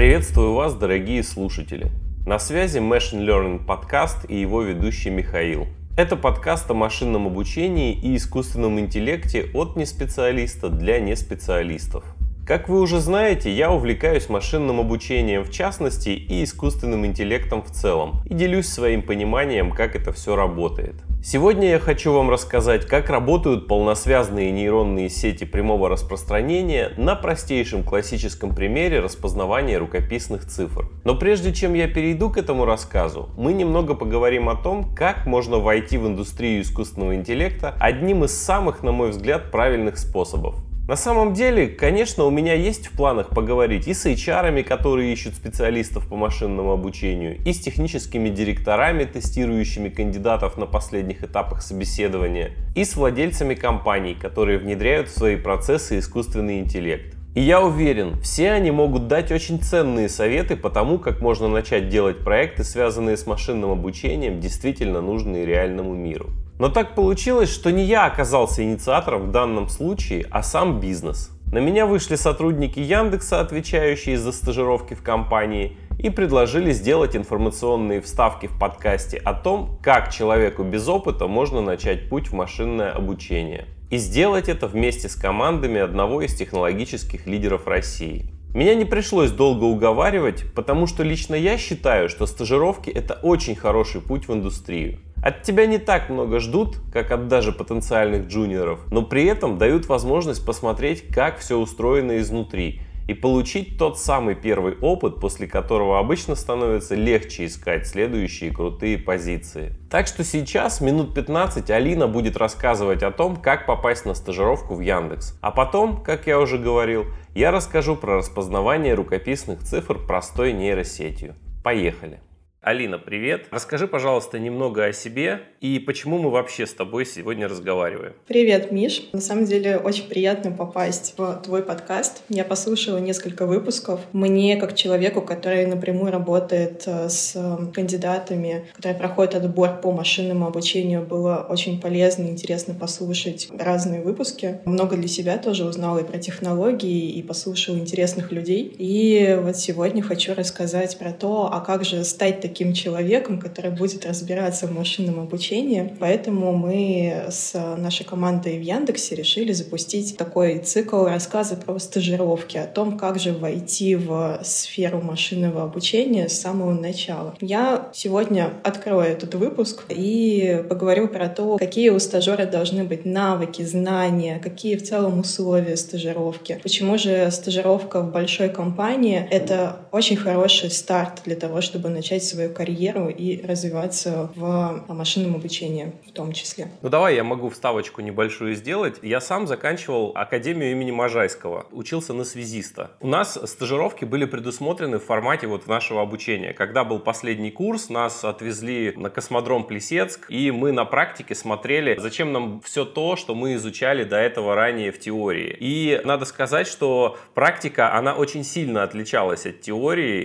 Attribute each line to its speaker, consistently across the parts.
Speaker 1: Приветствую вас, дорогие слушатели. На связи Machine Learning подкаст и его ведущий Михаил. Это подкаст о машинном обучении и искусственном интеллекте от неспециалиста для неспециалистов. Как вы уже знаете, я увлекаюсь машинным обучением в частности и искусственным интеллектом в целом и делюсь своим пониманием, как это все работает. Сегодня я хочу вам рассказать, как работают полносвязные нейронные сети прямого распространения на простейшем классическом примере распознавания рукописных цифр. Но прежде чем я перейду к этому рассказу, мы немного поговорим о том, как можно войти в индустрию искусственного интеллекта одним из самых, на мой взгляд, правильных способов. На самом деле, конечно, у меня есть в планах поговорить и с HR, которые ищут специалистов по машинному обучению, и с техническими директорами, тестирующими кандидатов на последних этапах собеседования, и с владельцами компаний, которые внедряют в свои процессы искусственный интеллект. И я уверен, все они могут дать очень ценные советы по тому, как можно начать делать проекты, связанные с машинным обучением, действительно нужные реальному миру. Но так получилось, что не я оказался инициатором в данном случае, а сам бизнес. На меня вышли сотрудники Яндекса, отвечающие за стажировки в компании, и предложили сделать информационные вставки в подкасте о том, как человеку без опыта можно начать путь в машинное обучение. И сделать это вместе с командами одного из технологических лидеров России. Меня не пришлось долго уговаривать, потому что лично я считаю, что стажировки это очень хороший путь в индустрию. От тебя не так много ждут, как от даже потенциальных джуниоров, но при этом дают возможность посмотреть, как все устроено изнутри и получить тот самый первый опыт, после которого обычно становится легче искать следующие крутые позиции. Так что сейчас минут 15 Алина будет рассказывать о том, как попасть на стажировку в Яндекс. А потом, как я уже говорил, я расскажу про распознавание рукописных цифр простой нейросетью. Поехали! Алина, привет. Расскажи, пожалуйста, немного о себе и почему мы вообще с тобой сегодня разговариваем.
Speaker 2: Привет, Миш. На самом деле очень приятно попасть в твой подкаст. Я послушала несколько выпусков. Мне, как человеку, который напрямую работает э, с кандидатами, которые проходят отбор по машинному обучению, было очень полезно и интересно послушать разные выпуски. Много для себя тоже узнала и про технологии, и послушала интересных людей. И вот сегодня хочу рассказать про то, а как же стать таким человеком, который будет разбираться в машинном обучении. Поэтому мы с нашей командой в Яндексе решили запустить такой цикл рассказа про стажировки, о том, как же войти в сферу машинного обучения с самого начала. Я сегодня открою этот выпуск и поговорю про то, какие у стажера должны быть навыки, знания, какие в целом условия стажировки. Почему же стажировка в большой компании — это очень хороший старт для того, чтобы начать свою карьеру и развиваться в машинном обучении в том числе.
Speaker 1: Ну давай я могу вставочку небольшую сделать. Я сам заканчивал Академию имени Можайского, учился на связиста. У нас стажировки были предусмотрены в формате вот нашего обучения. Когда был последний курс, нас отвезли на космодром Плесецк, и мы на практике смотрели, зачем нам все то, что мы изучали до этого ранее в теории. И надо сказать, что практика, она очень сильно отличалась от теории,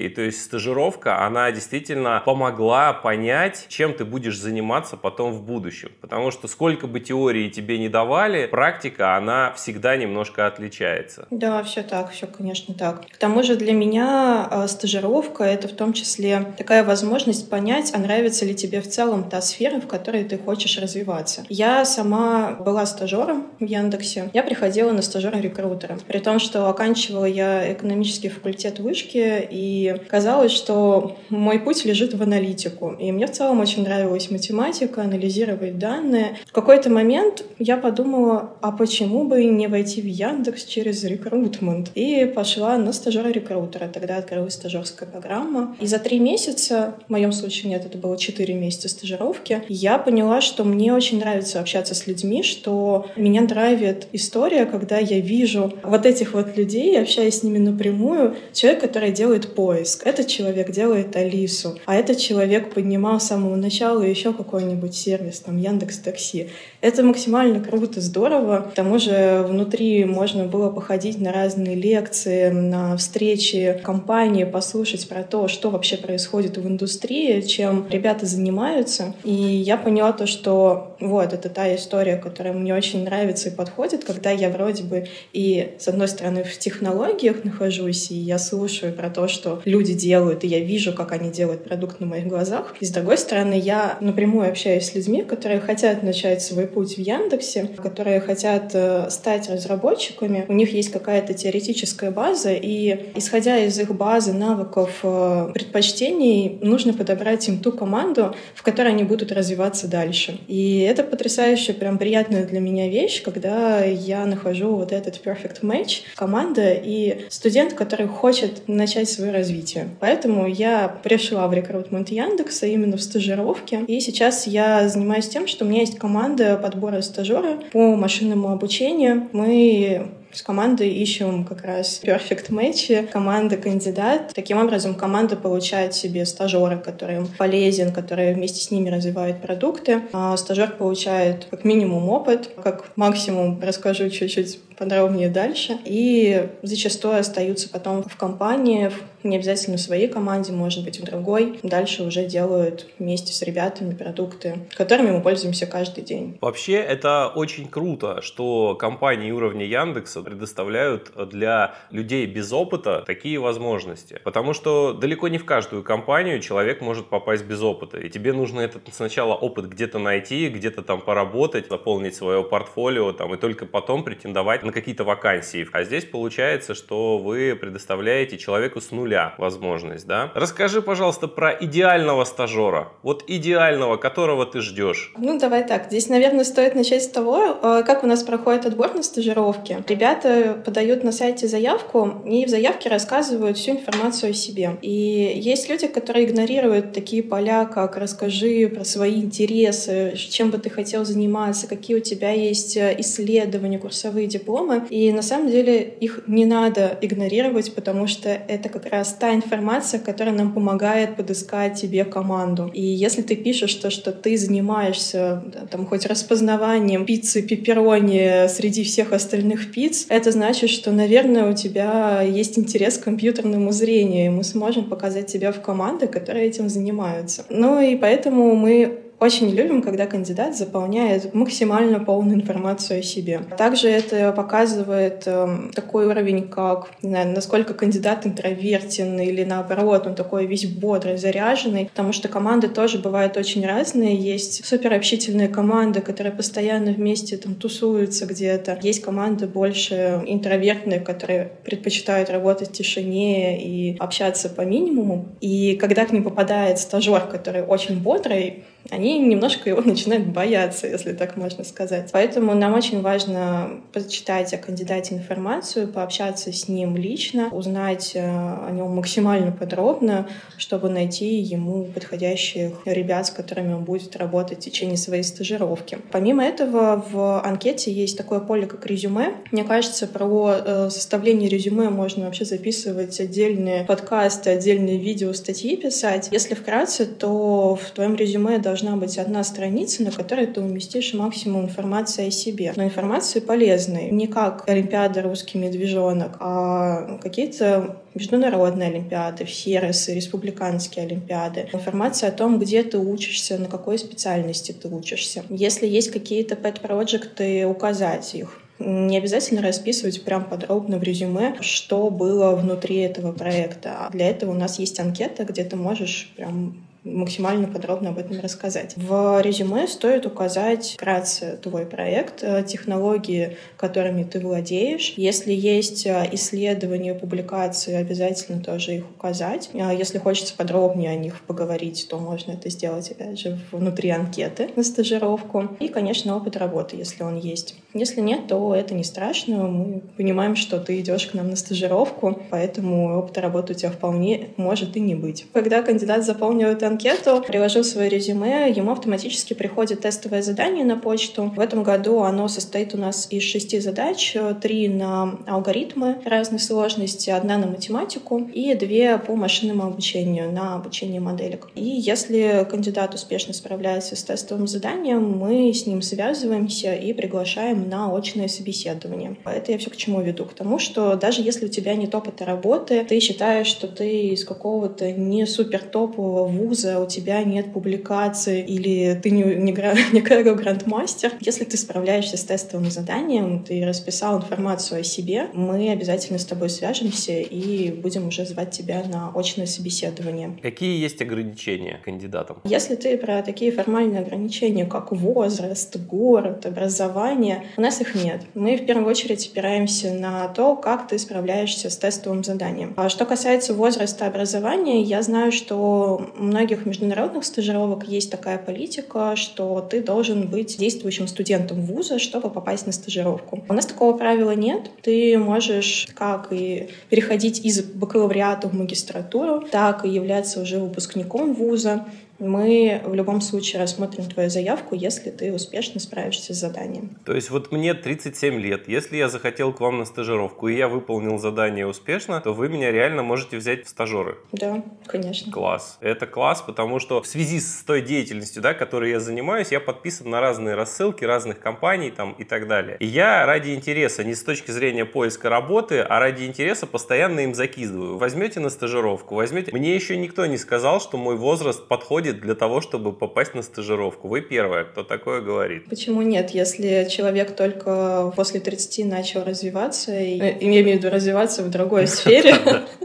Speaker 1: и то есть стажировка, она действительно помогла понять, чем ты будешь заниматься потом в будущем. Потому что сколько бы теории тебе не давали, практика, она всегда немножко отличается.
Speaker 2: Да, все так, все, конечно, так. К тому же для меня э, стажировка — это в том числе такая возможность понять, а нравится ли тебе в целом та сфера, в которой ты хочешь развиваться. Я сама была стажером в Яндексе. Я приходила на стажера рекрутера. При том, что оканчивала я экономический факультет вышки, и казалось, что мой путь лежит в аналитику. И мне в целом очень нравилась математика, анализировать данные. В какой-то момент я подумала, а почему бы не войти в Яндекс через рекрутмент? И пошла на стажера рекрутера. Тогда открылась стажерская программа. И за три месяца, в моем случае нет, это было четыре месяца стажировки, я поняла, что мне очень нравится общаться с людьми, что меня драйвит история, когда я вижу вот этих вот людей, общаясь с ними напрямую, человек, который делает поиск. Этот человек делает Алису. а этот человек поднимал с самого начала еще какой-нибудь сервис, там Яндекс Такси. Это максимально круто, здорово. К тому же внутри можно было походить на разные лекции, на встречи компании, послушать про то, что вообще происходит в индустрии, чем ребята занимаются. И я поняла то, что вот, это та история, которая мне очень нравится и подходит, когда я вроде бы и, с одной стороны, в технологиях нахожусь, и я слушаю про то, что люди делают, и я вижу, как они делают продукт на моих глазах. И, с другой стороны, я напрямую общаюсь с людьми, которые хотят начать свой путь в Яндексе, которые хотят э, стать разработчиками, у них есть какая-то теоретическая база, и исходя из их базы навыков, э, предпочтений, нужно подобрать им ту команду, в которой они будут развиваться дальше. И это потрясающе, прям приятная для меня вещь, когда я нахожу вот этот perfect match, команда и студент, который хочет начать свое развитие. Поэтому я пришла в рекрутмент Яндекса именно в стажировке, и сейчас я занимаюсь тем, что у меня есть команда подбора стажера по машинному обучению. Мы с командой ищем как раз perfect match, команда кандидат. Таким образом, команда получает себе стажера, который им полезен, который вместе с ними развивает продукты. А стажер получает как минимум опыт, как максимум расскажу чуть-чуть подробнее дальше. И зачастую остаются потом в компании, не обязательно в своей команде, может быть, в другой. Дальше уже делают вместе с ребятами продукты, которыми мы пользуемся каждый день.
Speaker 1: Вообще, это очень круто, что компании уровня Яндекса предоставляют для людей без опыта такие возможности. Потому что далеко не в каждую компанию человек может попасть без опыта. И тебе нужно этот сначала опыт где-то найти, где-то там поработать, заполнить свое портфолио, там, и только потом претендовать на какие-то вакансии. А здесь получается, что вы предоставляете человеку с нуля возможность, да? Расскажи, пожалуйста, про идеального стажера. Вот идеального, которого ты ждешь.
Speaker 2: Ну, давай так. Здесь, наверное, стоит начать с того, э, как у нас проходит отбор на стажировки. Ребята подают на сайте заявку и в заявке рассказывают всю информацию о себе. И есть люди, которые игнорируют такие поля, как «расскажи про свои интересы», чем бы ты хотел заниматься, какие у тебя есть э, исследования, курсовые дипломы, дипломы, и на самом деле их не надо игнорировать, потому что это как раз та информация, которая нам помогает подыскать тебе команду. И если ты пишешь то, что ты занимаешься да, там хоть распознаванием пиццы пепперони среди всех остальных пиц, это значит, что, наверное, у тебя есть интерес к компьютерному зрению, и мы сможем показать тебя в команды, которые этим занимаются. Ну и поэтому мы очень любим, когда кандидат заполняет максимально полную информацию о себе. Также это показывает э, такой уровень, как, не знаю, насколько кандидат интровертен или наоборот, он такой весь бодрый, заряженный, потому что команды тоже бывают очень разные. Есть суперобщительные команды, которые постоянно вместе там тусуются где-то. Есть команды больше интровертные, которые предпочитают работать в тишине и общаться по минимуму. И когда к ним попадает стажер, который очень бодрый, они немножко его начинают бояться, если так можно сказать. Поэтому нам очень важно почитать о кандидате информацию, пообщаться с ним лично, узнать э, о нем максимально подробно, чтобы найти ему подходящих ребят, с которыми он будет работать в течение своей стажировки. Помимо этого, в анкете есть такое поле, как резюме. Мне кажется, про э, составление резюме можно вообще записывать отдельные подкасты, отдельные видео, статьи писать. Если вкратце, то в твоем резюме должны должна быть одна страница, на которой ты уместишь максимум информации о себе. Но информации полезной. Не как Олимпиада «Русский медвежонок», а какие-то международные олимпиады, сервисы, республиканские олимпиады. Информация о том, где ты учишься, на какой специальности ты учишься. Если есть какие-то pet-проекты, указать их. Не обязательно расписывать прям подробно в резюме, что было внутри этого проекта. Для этого у нас есть анкета, где ты можешь прям максимально подробно об этом рассказать. В резюме стоит указать вкратце твой проект, э, технологии, которыми ты владеешь. Если есть э, исследования, публикации, обязательно тоже их указать. А если хочется подробнее о них поговорить, то можно это сделать, опять же, внутри анкеты на стажировку. И, конечно, опыт работы, если он есть. Если нет, то это не страшно. Мы понимаем, что ты идешь к нам на стажировку, поэтому опыта работы у тебя вполне может и не быть. Когда кандидат заполнивает анкету, приложил свое резюме, ему автоматически приходит тестовое задание на почту. В этом году оно состоит у нас из шести задач. Три на алгоритмы разной сложности, одна на математику и две по машинному обучению, на обучение моделек. И если кандидат успешно справляется с тестовым заданием, мы с ним связываемся и приглашаем на очное собеседование. Это я все к чему веду? К тому, что даже если у тебя нет опыта работы, ты считаешь, что ты из какого-то не супер топового вуза, у тебя нет публикации или ты не, не, не грандмастер, если ты справляешься с тестовым заданием, ты расписал информацию о себе, мы обязательно с тобой свяжемся и будем уже звать тебя на очное собеседование.
Speaker 1: Какие есть ограничения кандидатам?
Speaker 2: Если ты про такие формальные ограничения, как возраст, город, образование, у нас их нет. Мы в первую очередь опираемся на то, как ты справляешься с тестовым заданием. А что касается возраста образования, я знаю, что у многих международных стажировок есть такая политика, что ты должен быть действующим студентом вуза, чтобы попасть на стажировку. У нас такого правила нет. Ты можешь как и переходить из бакалавриата в магистратуру, так и являться уже выпускником вуза мы в любом случае рассмотрим твою заявку, если ты успешно справишься с заданием.
Speaker 1: То есть вот мне 37 лет, если я захотел к вам на стажировку, и я выполнил задание успешно, то вы меня реально можете взять в стажеры?
Speaker 2: Да, конечно.
Speaker 1: Класс. Это класс, потому что в связи с той деятельностью, да, которой я занимаюсь, я подписан на разные рассылки разных компаний там и так далее. И я ради интереса, не с точки зрения поиска работы, а ради интереса постоянно им закидываю. Возьмете на стажировку, возьмете. Мне еще никто не сказал, что мой возраст подходит подходит для того, чтобы попасть на стажировку? Вы первая, кто такое говорит.
Speaker 2: Почему нет? Если человек только после 30 начал развиваться, и, э, я имею в виду развиваться в другой сфере,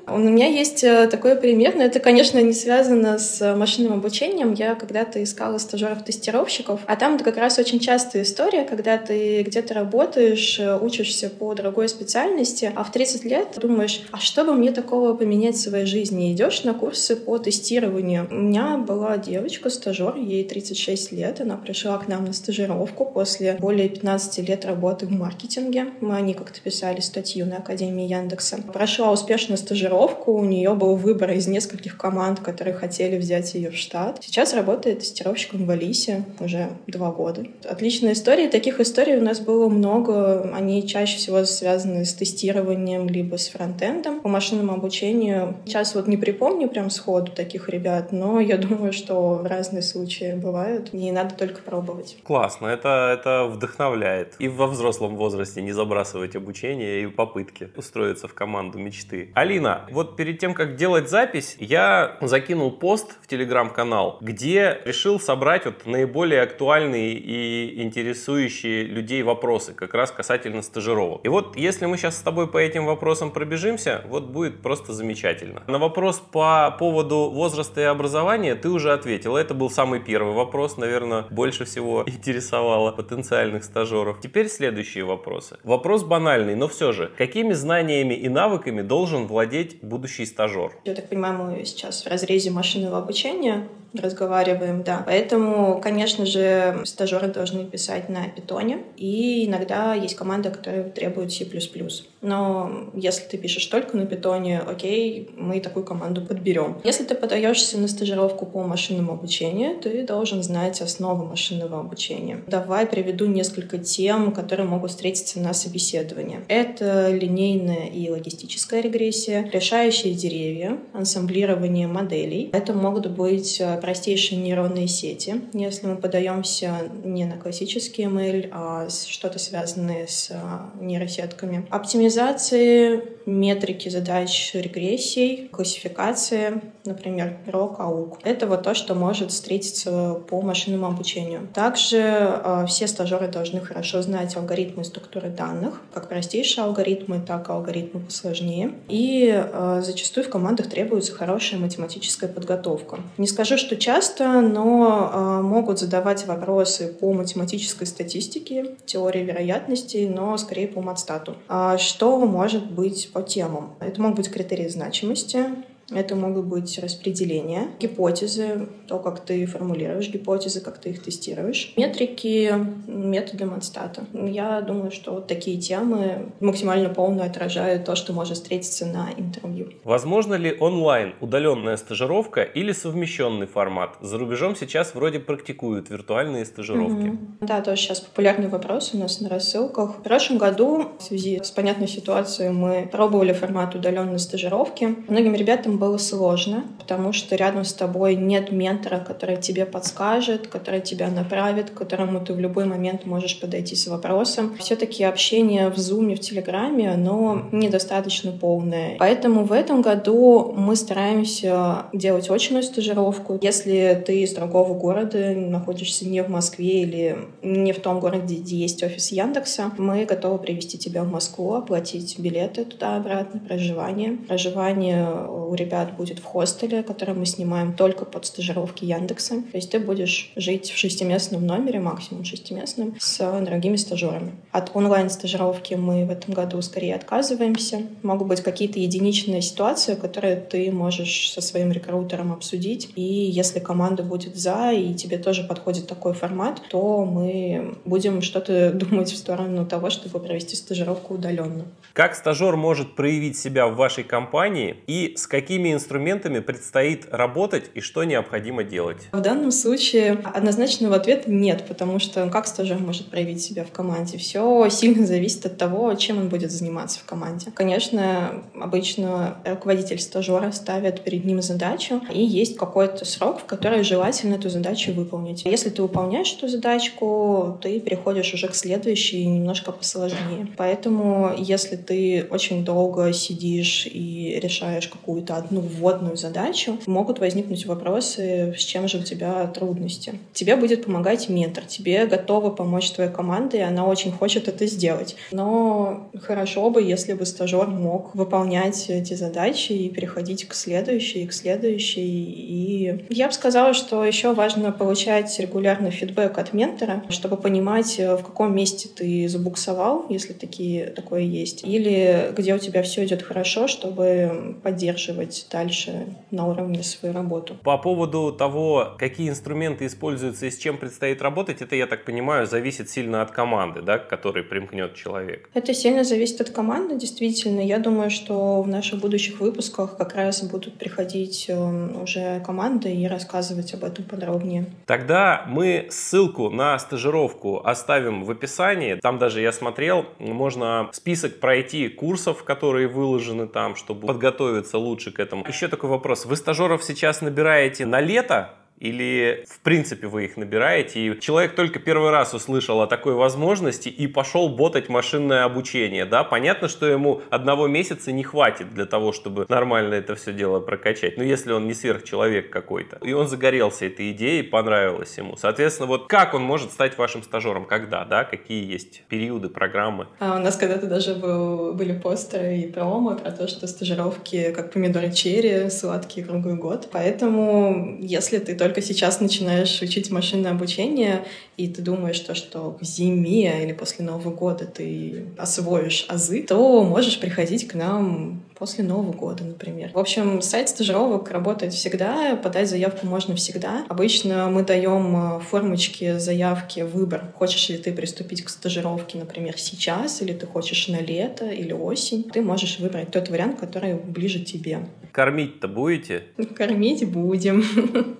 Speaker 2: у меня есть э, такой пример, но это, конечно, не связано с машинным обучением. Я когда-то искала стажеров-тестировщиков, а там это как раз очень частая история, когда ты где-то работаешь, э, учишься по другой специальности, а в 30 лет думаешь, а что бы мне такого поменять в своей жизни? Идешь на курсы по тестированию. У меня была была девочка, стажер, ей 36 лет. Она пришла к нам на стажировку после более 15 лет работы в маркетинге. Мы они как-то писали статью на Академии Яндекса. Прошла успешно стажировку, у нее был выбор из нескольких команд, которые хотели взять ее в штат. Сейчас работает тестировщиком в Алисе уже два года. Отличная история. Таких историй у нас было много. Они чаще всего связаны с тестированием либо с фронтендом. По машинному обучению сейчас вот не припомню прям сходу таких ребят, но я думаю, что разные случаи бывают, и надо только пробовать.
Speaker 1: Классно, это, это вдохновляет. И во взрослом возрасте не забрасывать обучение и попытки устроиться в команду мечты. Алина, вот перед тем, как делать запись, я закинул пост в телеграм-канал, где решил собрать вот наиболее актуальные и интересующие людей вопросы, как раз касательно стажировок. И вот если мы сейчас с тобой по этим вопросам пробежимся, вот будет просто замечательно. На вопрос по поводу возраста и образования ты уже уже ответила. Это был самый первый вопрос, наверное, больше всего интересовало потенциальных стажеров. Теперь следующие вопросы. Вопрос банальный, но все же. Какими знаниями и навыками должен владеть будущий стажер?
Speaker 2: Я так понимаю, мы сейчас в разрезе машинного обучения разговариваем, да. Поэтому, конечно же, стажеры должны писать на питоне, и иногда есть команда, которая требует C++. Но если ты пишешь только на питоне, окей, мы такую команду подберем. Если ты подаешься на стажировку по машинному обучению, ты должен знать основы машинного обучения. Давай приведу несколько тем, которые могут встретиться на собеседовании. Это линейная и логистическая регрессия, решающие деревья, ансамблирование моделей. Это могут быть э, простейшие нейронные сети. Если мы подаемся не на классический ML, а что-то связанное с а, нейросетками. Оптимизации, метрики задач регрессий, классификации, например, ROC, AUC. Это вот то, что может встретиться по машинному обучению. Также э, все стажеры должны хорошо знать алгоритмы структуры данных, как простейшие алгоритмы, так и алгоритмы посложнее. И э, зачастую в командах требуется хорошая математическая подготовка. Не скажу, что часто, но э, могут задавать вопросы по математической статистике, теории вероятностей, но скорее по матстату. А что может быть по темам? Это могут быть критерии значимости, Это могут быть распределения, гипотезы, то, как ты формулируешь гипотезы, как ты их тестируешь, метрики, методы Манстата. Я думаю, что вот такие темы максимально полно отражают то, что может встретиться на интервью.
Speaker 1: Возможно ли онлайн удаленная стажировка или совмещенный формат? За рубежом сейчас вроде практикуют виртуальные стажировки.
Speaker 2: Угу. Да, тоже сейчас популярный вопрос у нас на рассылках. В прошлом году в связи с понятной ситуацией мы пробовали формат удаленной стажировки. Многим ребятам было сложно, потому что рядом с тобой нет ментора, который тебе подскажет, который тебя направит, к которому ты в любой момент можешь подойти с вопросом. Все-таки общение в Zoom, в Телеграме, оно недостаточно полное. Поэтому в этом году мы стараемся делать очную стажировку. Если ты из другого города, находишься не в Москве или не в том городе, где есть офис Яндекса, мы готовы привести тебя в Москву, оплатить билеты туда-обратно, проживание. Проживание у ребят будет в хостеле, который мы снимаем только под стажировки Яндекса. То есть ты будешь жить в шестиместном номере, максимум шестиместном, с другими стажерами. От онлайн-стажировки мы в этом году скорее отказываемся. Могут быть какие-то единичные ситуации, которые ты можешь со своим рекрутером обсудить. И если команда будет за, и тебе тоже подходит такой формат, то мы будем что-то думать в сторону того, чтобы провести стажировку удаленно.
Speaker 1: Как стажер может проявить себя в вашей компании и с какими инструментами предстоит работать и что необходимо делать?
Speaker 2: В данном случае однозначного ответа нет, потому что как стажер может проявить себя в команде? Все сильно зависит от того, чем он будет заниматься в команде. Конечно, обычно руководитель стажера ставит перед ним задачу, и есть какой-то срок, в который желательно эту задачу выполнить. Если ты выполняешь эту задачку, ты переходишь уже к следующей немножко посложнее. Поэтому, если ты очень долго сидишь и решаешь какую-то одну вводную задачу, могут возникнуть вопросы, с чем же у тебя трудности. Тебе будет помогать ментор, тебе готова помочь твоя команда, и она очень хочет это сделать. Но хорошо бы, если бы стажер мог выполнять эти задачи и переходить к следующей, к следующей. И я бы сказала, что еще важно получать регулярный фидбэк от ментора, чтобы понимать, в каком месте ты забуксовал, если такие, такое есть, или где у тебя все идет хорошо, чтобы поддерживать дальше на уровне свою работу.
Speaker 1: По поводу того, какие инструменты используются и с чем предстоит работать, это, я так понимаю, зависит сильно от команды, да, к которой примкнет человек.
Speaker 2: Это сильно зависит от команды, действительно. Я думаю, что в наших будущих выпусках как раз будут приходить эм, уже команды и рассказывать об этом подробнее.
Speaker 1: Тогда мы ссылку на стажировку оставим в описании. Там даже я смотрел, можно список пройти курсов, которые выложены там, чтобы подготовиться лучше к этому. Еще такой вопрос. Вы стажеров сейчас набираете на лето или в принципе вы их набираете, и человек только первый раз услышал о такой возможности и пошел ботать машинное обучение, да, понятно, что ему одного месяца не хватит для того, чтобы нормально это все дело прокачать, ну если он не сверхчеловек какой-то, и он загорелся этой идеей, понравилось ему, соответственно, вот как он может стать вашим стажером, когда, да, какие есть периоды, программы?
Speaker 2: А у нас когда-то даже был, были постеры и промо про то, что стажировки как помидоры черри, сладкие круглый год, поэтому если ты только только сейчас начинаешь учить машинное обучение, и ты думаешь, то, что к зиме или после Нового года ты освоишь азы, то можешь приходить к нам после Нового года, например. В общем, сайт стажировок работает всегда, подать заявку можно всегда. Обычно мы даем э, формочки заявки, выбор. Хочешь ли ты приступить к стажировке, например, сейчас, или ты хочешь на лето или осень. Ты можешь выбрать тот вариант, который ближе тебе.
Speaker 1: Кормить-то будете?
Speaker 2: Кормить будем.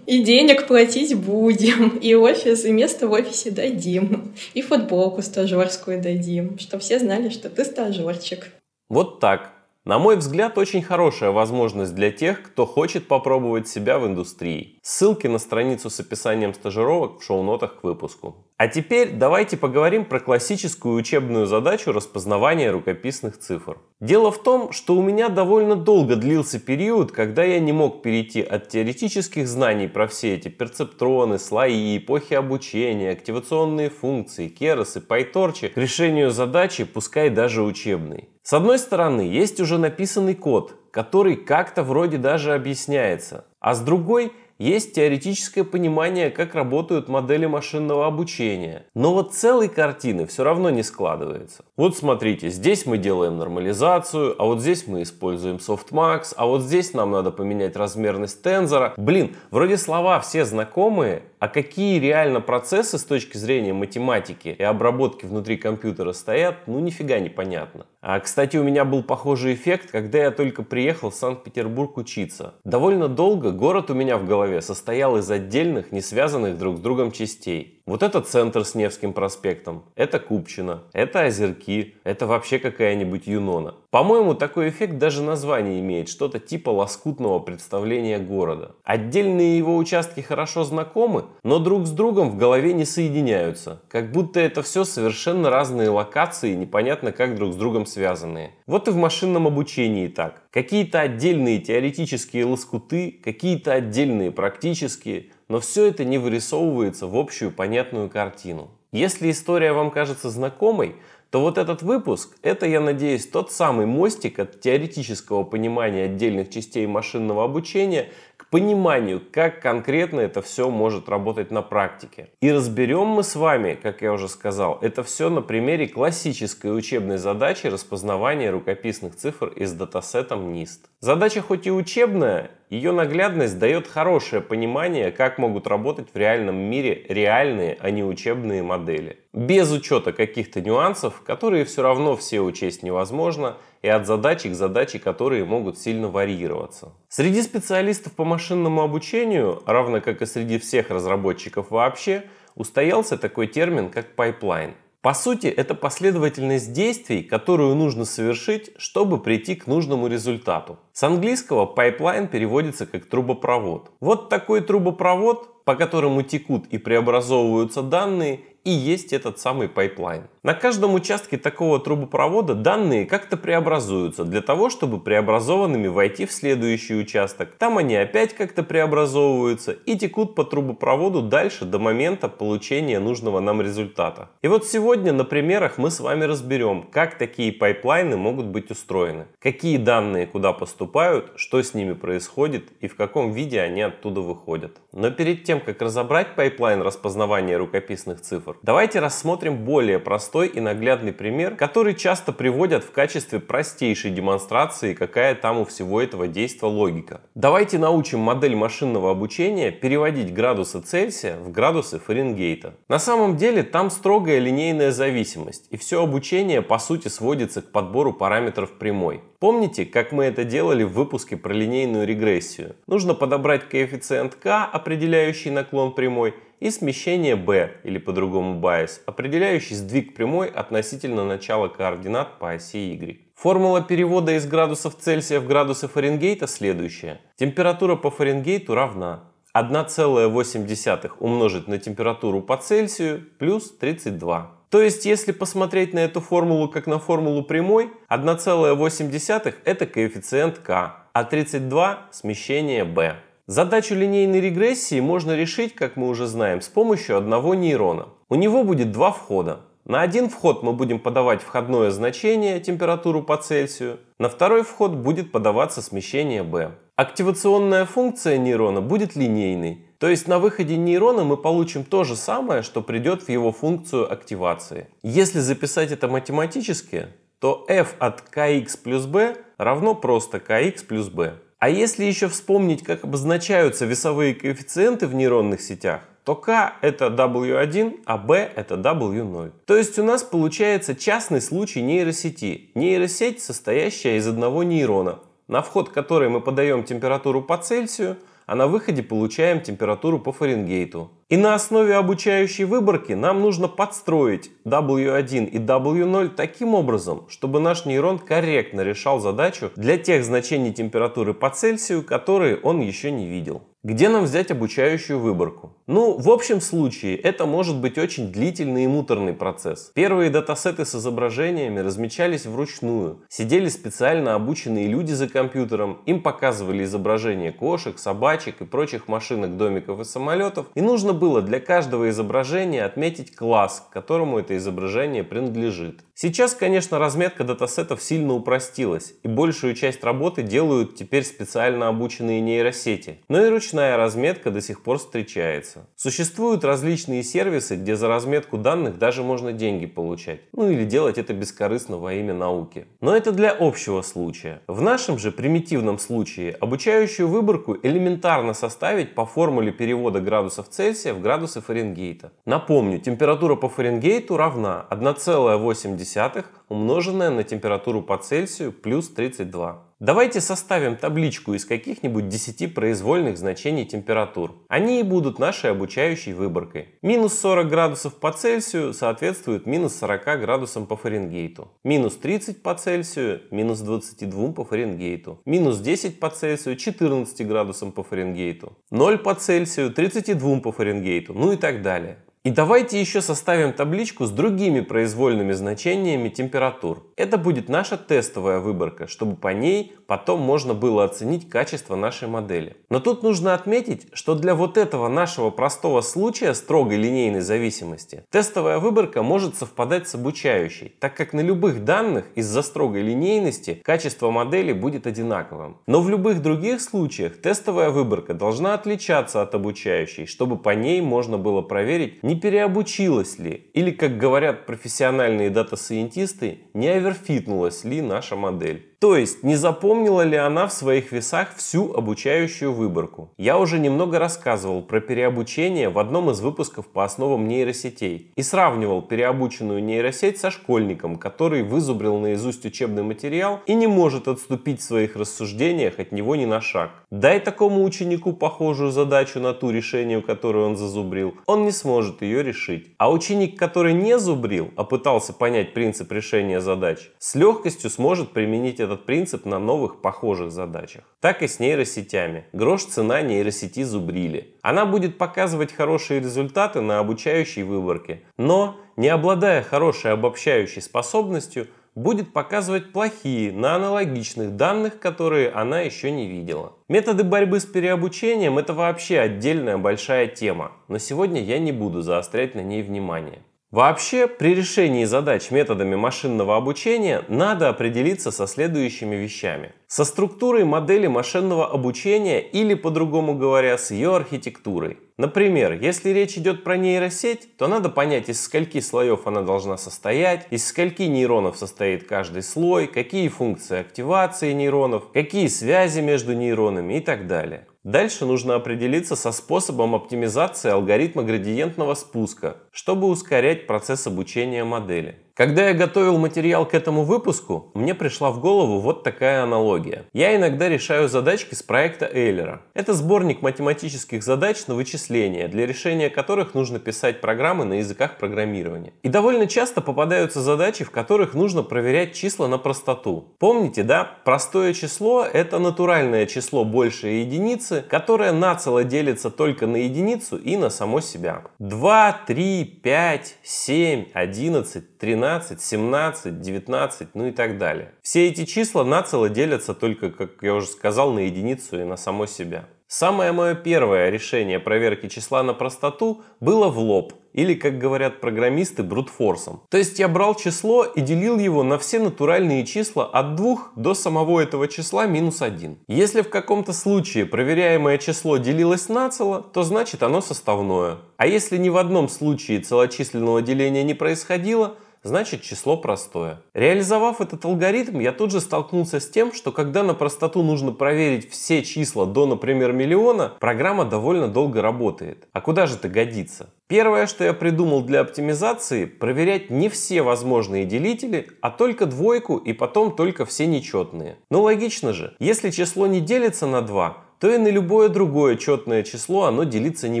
Speaker 2: И денег платить будем. И офис, и место в офисе дадим. И футболку стажерскую дадим. Чтобы все знали, что ты стажерчик.
Speaker 1: Вот так. На мой взгляд, очень хорошая возможность для тех, кто хочет попробовать себя в индустрии. Ссылки на страницу с описанием стажировок в шоу-нотах к выпуску. А теперь давайте поговорим про классическую учебную задачу распознавания рукописных цифр. Дело в том, что у меня довольно долго длился период, когда я не мог перейти от теоретических знаний про все эти перцептроны, слои, эпохи обучения, активационные функции, керосы, пайторчи к решению задачи, пускай даже учебной. С одной стороны, есть уже написанный код, который как-то вроде даже объясняется. А с другой, есть теоретическое понимание, как работают модели машинного обучения. Но вот целой картины все равно не складывается. Вот смотрите, здесь мы делаем нормализацию, а вот здесь мы используем softmax, а вот здесь нам надо поменять размерность тензора. Блин, вроде слова все знакомые, а какие реально процессы с точки зрения математики и обработки внутри компьютера стоят, ну нифига не понятно. А, кстати, у меня был похожий эффект, когда я только приехал в Санкт-Петербург учиться. Довольно долго город у меня в голове состоял из отдельных, не связанных друг с другом частей. Вот это центр с Невским проспектом, это Купчино, это Озерки, это вообще какая-нибудь Юнона. По-моему, такой эффект даже название имеет, что-то типа лоскутного представления города. Отдельные его участки хорошо знакомы, но друг с другом в голове не соединяются. Как будто это все совершенно разные локации, непонятно как друг с другом связанные. Вот и в машинном обучении так. Какие-то отдельные теоретические лоскуты, какие-то отдельные практические – но все это не вырисовывается в общую понятную картину. Если история вам кажется знакомой, то вот этот выпуск – это, я надеюсь, тот самый мостик от теоретического понимания отдельных частей машинного обучения пониманию, как конкретно это все может работать на практике. И разберем мы с вами, как я уже сказал, это все на примере классической учебной задачи распознавания рукописных цифр из датасетом NIST. Задача хоть и учебная, ее наглядность дает хорошее понимание, как могут работать в реальном мире реальные, а не учебные модели. Без учета каких-то нюансов, которые все равно все учесть невозможно, и от задачи к задаче, которые могут сильно варьироваться. Среди специалистов по машинному обучению, равно как и среди всех разработчиков вообще, устоялся такой термин, как пайплайн – по сути, это последовательность действий, которую нужно совершить, чтобы прийти к нужному результату. С английского pipeline переводится как трубопровод. Вот такой трубопровод, по которому текут и преобразовываются данные, и есть этот самый пайплайн. На каждом участке такого трубопровода данные как-то преобразуются для того, чтобы преобразованными войти в следующий участок. Там они опять как-то преобразовываются и текут по трубопроводу дальше до момента получения нужного нам результата. И вот сегодня на примерах мы с вами разберем, как такие пайплайны могут быть устроены, какие данные куда поступают, что с ними происходит и в каком виде они оттуда выходят. Но перед тем, как разобрать пайплайн распознавания рукописных цифр, давайте рассмотрим более простой и наглядный пример, который часто приводят в качестве простейшей демонстрации, какая там у всего этого действия логика. Давайте научим модель машинного обучения переводить градусы Цельсия в градусы Фаренгейта. На самом деле там строгая линейная зависимость, и все обучение по сути сводится к подбору параметров прямой. Помните, как мы это делали в выпуске про линейную регрессию? Нужно подобрать коэффициент k, определяющий наклон прямой, и смещение b, или по-другому bias, определяющий сдвиг прямой относительно начала координат по оси y. Формула перевода из градусов Цельсия в градусы Фаренгейта следующая. Температура по Фаренгейту равна 1,8 умножить на температуру по Цельсию плюс 32. То есть, если посмотреть на эту формулу как на формулу прямой, 1,8 это коэффициент k, а 32 смещение b. Задачу линейной регрессии можно решить, как мы уже знаем, с помощью одного нейрона. У него будет два входа. На один вход мы будем подавать входное значение, температуру по Цельсию. На второй вход будет подаваться смещение b. Активационная функция нейрона будет линейной. То есть на выходе нейрона мы получим то же самое, что придет в его функцию активации. Если записать это математически, то f от kx плюс b равно просто kx плюс b. А если еще вспомнить, как обозначаются весовые коэффициенты в нейронных сетях, то k это W1, а B это W0. То есть у нас получается частный случай нейросети. Нейросеть, состоящая из одного нейрона, на вход которой мы подаем температуру по Цельсию, а на выходе получаем температуру по Фаренгейту. И на основе обучающей выборки нам нужно подстроить W1 и W0 таким образом, чтобы наш нейрон корректно решал задачу для тех значений температуры по Цельсию, которые он еще не видел. Где нам взять обучающую выборку? Ну, в общем случае, это может быть очень длительный и муторный процесс. Первые датасеты с изображениями размечались вручную. Сидели специально обученные люди за компьютером, им показывали изображения кошек, собачек и прочих машинок, домиков и самолетов, и нужно было для каждого изображения отметить класс, к которому это изображение принадлежит. Сейчас, конечно, разметка датасетов сильно упростилась, и большую часть работы делают теперь специально обученные нейросети. Но и ручная ручная разметка до сих пор встречается. Существуют различные сервисы, где за разметку данных даже можно деньги получать. Ну или делать это бескорыстно во имя науки. Но это для общего случая. В нашем же примитивном случае обучающую выборку элементарно составить по формуле перевода градусов Цельсия в градусы Фаренгейта. Напомню, температура по Фаренгейту равна 1,8 умноженная на температуру по Цельсию плюс 32. Давайте составим табличку из каких-нибудь 10 произвольных значений температур. Они и будут нашей обучающей выборкой. Минус 40 градусов по Цельсию соответствует минус 40 градусам по Фаренгейту. Минус 30 по Цельсию – минус 22 по Фаренгейту. Минус 10 по Цельсию – 14 градусам по Фаренгейту. 0 по Цельсию – 32 по Фаренгейту. Ну и так далее. И давайте еще составим табличку с другими произвольными значениями температур. Это будет наша тестовая выборка, чтобы по ней потом можно было оценить качество нашей модели. Но тут нужно отметить, что для вот этого нашего простого случая строгой линейной зависимости тестовая выборка может совпадать с обучающей, так как на любых данных из-за строгой линейности качество модели будет одинаковым. Но в любых других случаях тестовая выборка должна отличаться от обучающей, чтобы по ней можно было проверить, не переобучилась ли, или, как говорят профессиональные дата-сайентисты, не оверфитнулась ли наша модель. То есть, не запомнила ли она в своих весах всю обучающую выборку? Я уже немного рассказывал про переобучение в одном из выпусков по основам нейросетей и сравнивал переобученную нейросеть со школьником, который вызубрил наизусть учебный материал и не может отступить в своих рассуждениях от него ни на шаг. Дай такому ученику похожую задачу на ту решению, которую он зазубрил, он не сможет ее решить. А ученик, который не зубрил, а пытался понять принцип решения задач, с легкостью сможет применить этот принцип на новых похожих задачах. Так и с нейросетями. Грош цена нейросети зубрили. Она будет показывать хорошие результаты на обучающей выборке, но, не обладая хорошей обобщающей способностью, будет показывать плохие на аналогичных данных, которые она еще не видела. Методы борьбы с переобучением – это вообще отдельная большая тема, но сегодня я не буду заострять на ней внимание. Вообще, при решении задач методами машинного обучения надо определиться со следующими вещами. Со структурой модели машинного обучения или, по-другому говоря, с ее архитектурой. Например, если речь идет про нейросеть, то надо понять, из скольки слоев она должна состоять, из скольки нейронов состоит каждый слой, какие функции активации нейронов, какие связи между нейронами и так далее. Дальше нужно определиться со способом оптимизации алгоритма градиентного спуска, чтобы ускорять процесс обучения модели. Когда я готовил материал к этому выпуску, мне пришла в голову вот такая аналогия. Я иногда решаю задачки с проекта Эйлера. Это сборник математических задач на вычисления, для решения которых нужно писать программы на языках программирования. И довольно часто попадаются задачи, в которых нужно проверять числа на простоту. Помните, да? Простое число – это натуральное число больше единицы, которое нацело делится только на единицу и на само себя. 2, 3, 5, 7, 11, 13 12, 17, 19, ну и так далее. Все эти числа нацело делятся только, как я уже сказал, на единицу и на само себя. Самое мое первое решение проверки числа на простоту было в лоб, или, как говорят программисты, брутфорсом. То есть я брал число и делил его на все натуральные числа от 2 до самого этого числа минус 1. Если в каком-то случае проверяемое число делилось на цело, то значит оно составное. А если ни в одном случае целочисленного деления не происходило, значит число простое. Реализовав этот алгоритм, я тут же столкнулся с тем, что когда на простоту нужно проверить все числа до, например, миллиона, программа довольно долго работает. А куда же это годится? Первое, что я придумал для оптимизации, проверять не все возможные делители, а только двойку и потом только все нечетные. Ну логично же, если число не делится на 2, то и на любое другое четное число оно делиться не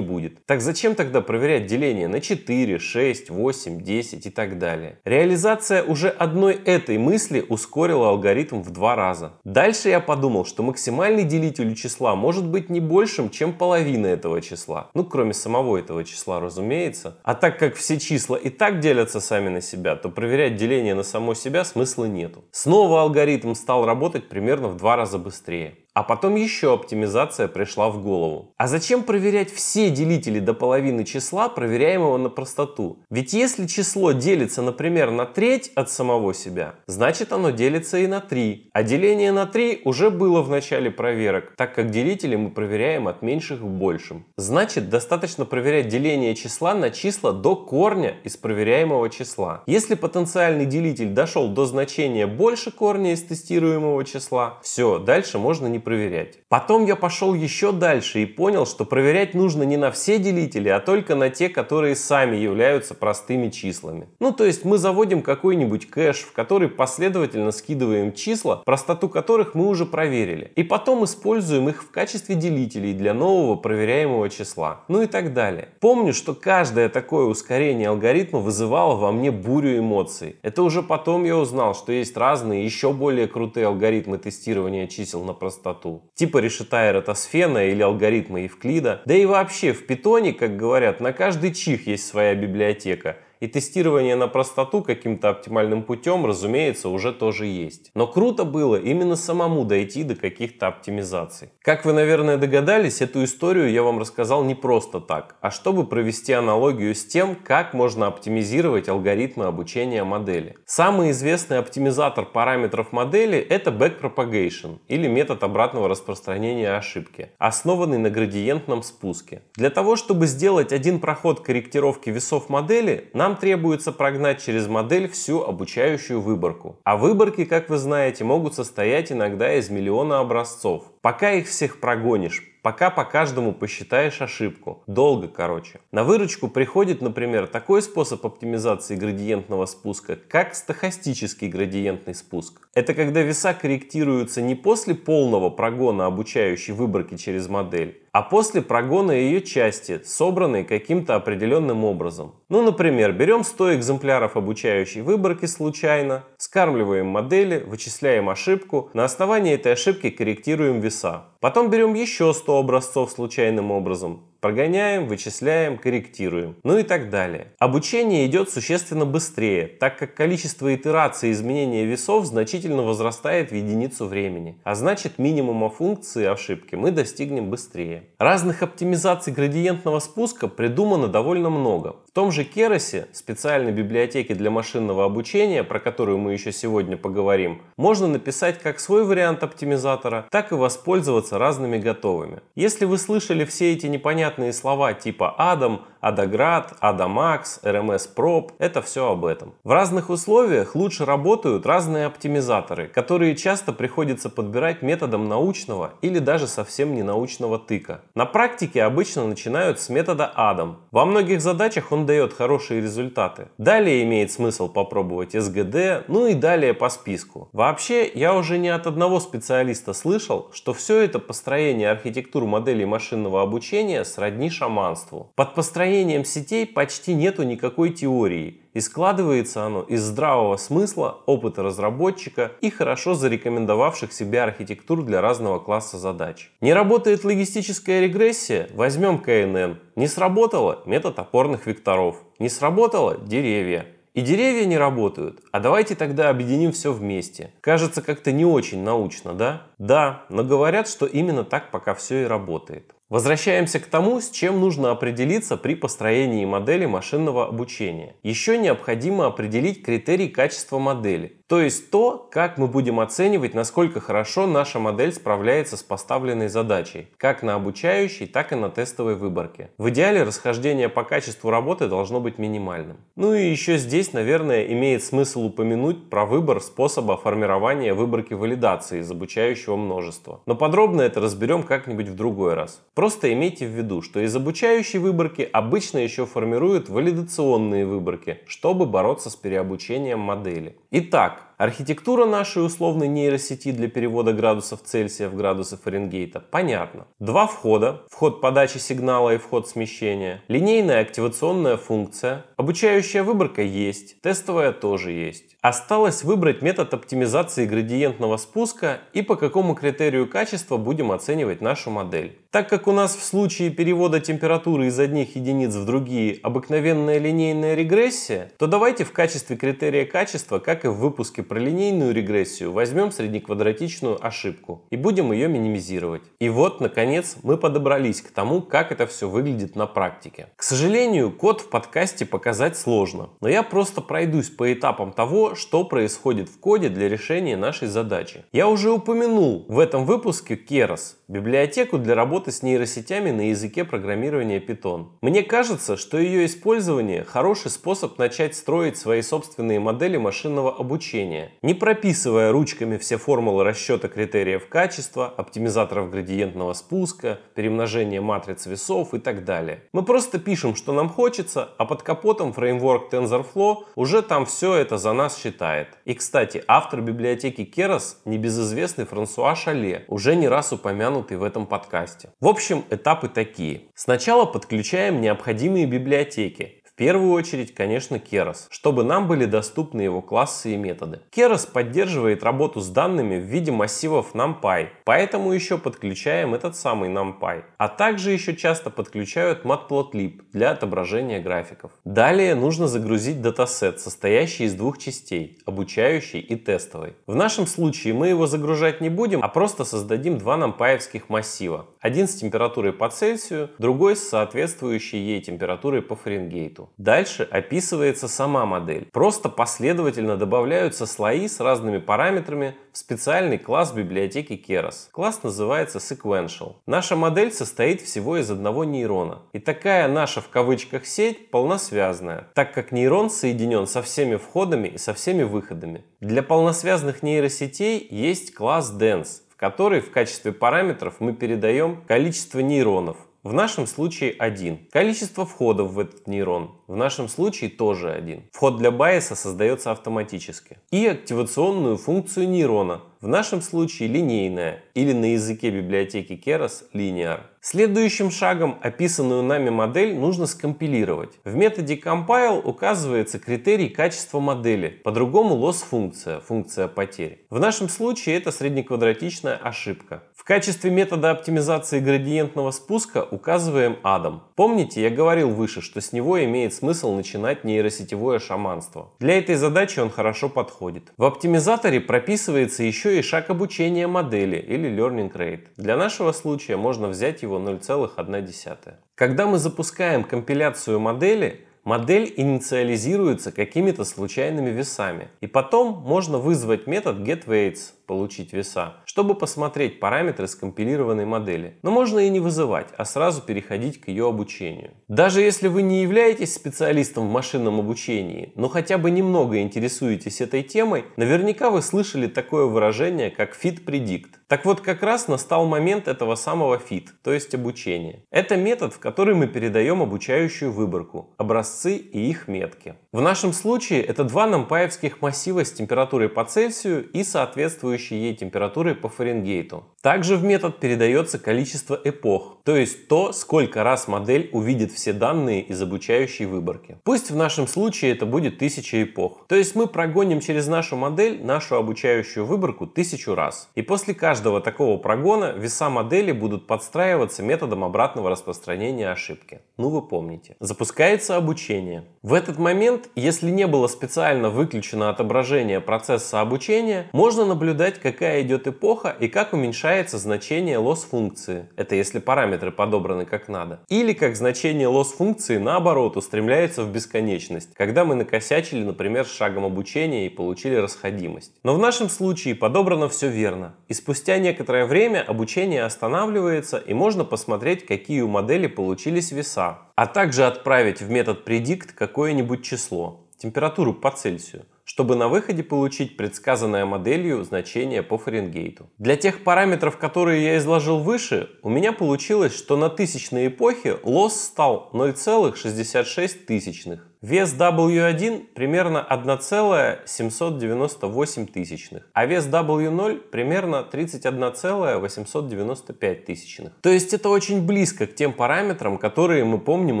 Speaker 1: будет. Так зачем тогда проверять деление на 4, 6, 8, 10 и так далее? Реализация уже одной этой мысли ускорила алгоритм в два раза. Дальше я подумал, что максимальный делитель числа может быть не большим, чем половина этого числа. Ну, кроме самого этого числа, разумеется. А так как все числа и так делятся сами на себя, то проверять деление на само себя смысла нету. Снова алгоритм стал работать примерно в два раза быстрее. А потом еще оптимизация пришла в голову. А зачем проверять все делители до половины числа, проверяемого на простоту? Ведь если число делится, например, на треть от самого себя, значит оно делится и на 3. А деление на 3 уже было в начале проверок, так как делители мы проверяем от меньших к большим. Значит, достаточно проверять деление числа на числа до корня из проверяемого числа. Если потенциальный делитель дошел до значения больше корня из тестируемого числа, все, дальше можно не проверять. Потом я пошел еще дальше и понял, что проверять нужно не на все делители, а только на те, которые сами являются простыми числами. Ну, то есть мы заводим какой-нибудь кэш, в который последовательно скидываем числа, простоту которых мы уже проверили. И потом используем их в качестве делителей для нового проверяемого числа. Ну и так далее. Помню, что каждое такое ускорение алгоритма вызывало во мне бурю эмоций. Это уже потом я узнал, что есть разные еще более крутые алгоритмы тестирования чисел на простоту простоту. Типа решета эратосфена или алгоритма Евклида. Да и вообще в питоне, как говорят, на каждый чих есть своя библиотека – и тестирование на простоту каким-то оптимальным путем, разумеется, уже тоже есть. Но круто было именно самому дойти до каких-то оптимизаций. Как вы, наверное, догадались, эту историю я вам рассказал не просто так, а чтобы провести аналогию с тем, как можно оптимизировать алгоритмы обучения модели. Самый известный оптимизатор параметров модели – это backpropagation или метод обратного распространения ошибки, основанный на градиентном спуске. Для того, чтобы сделать один проход корректировки весов модели, нам нам требуется прогнать через модель всю обучающую выборку. А выборки, как вы знаете, могут состоять иногда из миллиона образцов. Пока их всех прогонишь, пока по каждому посчитаешь ошибку. Долго, короче. На выручку приходит, например, такой способ оптимизации градиентного спуска, как стохастический градиентный спуск. Это когда веса корректируются не после полного прогона обучающей выборки через модель, а после прогона ее части, собранной каким-то определенным образом. Ну, например, берем 100 экземпляров обучающей выборки случайно, скармливаем модели, вычисляем ошибку, на основании этой ошибки корректируем веса. Потом берем еще 100 образцов случайным образом, Прогоняем, вычисляем, корректируем, ну и так далее. Обучение идет существенно быстрее, так как количество итераций изменения весов значительно возрастает в единицу времени, а значит минимума функции ошибки мы достигнем быстрее. Разных оптимизаций градиентного спуска придумано довольно много. В том же Керосе, специальной библиотеке для машинного обучения, про которую мы еще сегодня поговорим, можно написать как свой вариант оптимизатора, так и воспользоваться разными готовыми. Если вы слышали все эти непонятные непонятные слова типа Адам, Адаград, Адамакс, РМС Проб – это все об этом. В разных условиях лучше работают разные оптимизаторы, которые часто приходится подбирать методом научного или даже совсем не научного тыка. На практике обычно начинают с метода Адам. Во многих задачах он дает хорошие результаты. Далее имеет смысл попробовать СГД, ну и далее по списку. Вообще, я уже не от одного специалиста слышал, что все это построение архитектур моделей машинного обучения сродни шаманству. Под построением сетей почти нету никакой теории, и складывается оно из здравого смысла, опыта разработчика и хорошо зарекомендовавших себя архитектур для разного класса задач. Не работает логистическая регрессия? Возьмем КНН. Не сработало? Метод опорных векторов. Не сработало? Деревья. И деревья не работают. А давайте тогда объединим все вместе. Кажется как-то не очень научно, да? Да, но говорят, что именно так пока все и работает. Возвращаемся к тому, с чем нужно определиться при построении модели машинного обучения. Еще необходимо определить критерий качества модели. То есть то, как мы будем оценивать, насколько хорошо наша модель справляется с поставленной задачей, как на обучающей, так и на тестовой выборке. В идеале расхождение по качеству работы должно быть минимальным. Ну и еще здесь, наверное, имеет смысл упомянуть про выбор способа формирования выборки валидации из обучающего множества. Но подробно это разберем как-нибудь в другой раз. Просто имейте в виду, что из обучающей выборки обычно еще формируют валидационные выборки, чтобы бороться с переобучением модели. Итак, back Архитектура нашей условной нейросети для перевода градусов Цельсия в градусы Фаренгейта понятна. Два входа, вход подачи сигнала и вход смещения, линейная активационная функция, обучающая выборка есть, тестовая тоже есть. Осталось выбрать метод оптимизации градиентного спуска и по какому критерию качества будем оценивать нашу модель. Так как у нас в случае перевода температуры из одних единиц в другие обыкновенная линейная регрессия, то давайте в качестве критерия качества, как и в выпуске про линейную регрессию, возьмем среднеквадратичную ошибку и будем ее минимизировать. И вот, наконец, мы подобрались к тому, как это все выглядит на практике. К сожалению, код в подкасте показать сложно, но я просто пройдусь по этапам того, что происходит в коде для решения нашей задачи. Я уже упомянул в этом выпуске Keras, библиотеку для работы с нейросетями на языке программирования Python. Мне кажется, что ее использование хороший способ начать строить свои собственные модели машинного обучения, не прописывая ручками все формулы расчета критериев качества, оптимизаторов градиентного спуска, перемножения матриц весов и так далее. Мы просто пишем, что нам хочется, а под капотом фреймворк TensorFlow уже там все это за нас считает. И, кстати, автор библиотеки Keras, небезызвестный Франсуа Шале, уже не раз упомянут упомянутый в этом подкасте. В общем, этапы такие. Сначала подключаем необходимые библиотеки первую очередь, конечно, Keras, чтобы нам были доступны его классы и методы. Keras поддерживает работу с данными в виде массивов NumPy, поэтому еще подключаем этот самый NumPy. А также еще часто подключают Matplotlib для отображения графиков. Далее нужно загрузить датасет, состоящий из двух частей, обучающий и тестовый. В нашем случае мы его загружать не будем, а просто создадим два NumPyевских массива. Один с температурой по Цельсию, другой с соответствующей ей температурой по Фаренгейту. Дальше описывается сама модель. Просто последовательно добавляются слои с разными параметрами в специальный класс библиотеки Keras. Класс называется Sequential. Наша модель состоит всего из одного нейрона. И такая наша в кавычках сеть полносвязная, так как нейрон соединен со всеми входами и со всеми выходами. Для полносвязных нейросетей есть класс Dense, в который в качестве параметров мы передаем количество нейронов, в нашем случае один. Количество входов в этот нейрон в нашем случае тоже один. Вход для байеса создается автоматически. И активационную функцию нейрона, в нашем случае линейная, или на языке библиотеки Keras linear. Следующим шагом описанную нами модель нужно скомпилировать. В методе compile указывается критерий качества модели, по-другому loss функция, функция потери. В нашем случае это среднеквадратичная ошибка. В качестве метода оптимизации градиентного спуска указываем Adam. Помните, я говорил выше, что с него имеет смысл начинать нейросетевое шаманство. Для этой задачи он хорошо подходит. В оптимизаторе прописывается еще и шаг обучения модели или learning rate. Для нашего случая можно взять его 0,1. Когда мы запускаем компиляцию модели, модель инициализируется какими-то случайными весами. И потом можно вызвать метод getWeights, получить веса, чтобы посмотреть параметры скомпилированной модели. Но можно и не вызывать, а сразу переходить к ее обучению. Даже если вы не являетесь специалистом в машинном обучении, но хотя бы немного интересуетесь этой темой, наверняка вы слышали такое выражение, как fit predict. Так вот, как раз настал момент этого самого fit, то есть обучения. Это метод, в который мы передаем обучающую выборку, образцы и их метки. В нашем случае это два нампаевских массива с температурой по Цельсию и соответствующей ей температуры по Фаренгейту. Также в метод передается количество эпох, то есть то, сколько раз модель увидит все данные из обучающей выборки. Пусть в нашем случае это будет 1000 эпох. То есть мы прогоним через нашу модель нашу обучающую выборку тысячу раз. И после каждого такого прогона веса модели будут подстраиваться методом обратного распространения ошибки. Ну вы помните. Запускается обучение. В этот момент, если не было специально выключено отображение процесса обучения, можно наблюдать какая идет эпоха и как уменьшается значение loss функции. Это если параметры подобраны как надо. Или как значение loss функции наоборот устремляется в бесконечность, когда мы накосячили, например, с шагом обучения и получили расходимость. Но в нашем случае подобрано все верно. И спустя некоторое время обучение останавливается и можно посмотреть, какие у модели получились веса, а также отправить в метод predict какое-нибудь число, температуру по Цельсию чтобы на выходе получить предсказанное моделью значение по Фаренгейту. Для тех параметров, которые я изложил выше, у меня получилось, что на тысячной эпохе лосс стал 0,66 тысячных. Вес W1 примерно 1,798 тысячных, а вес W0 примерно 31,895 тысячных. То есть это очень близко к тем параметрам, которые мы помним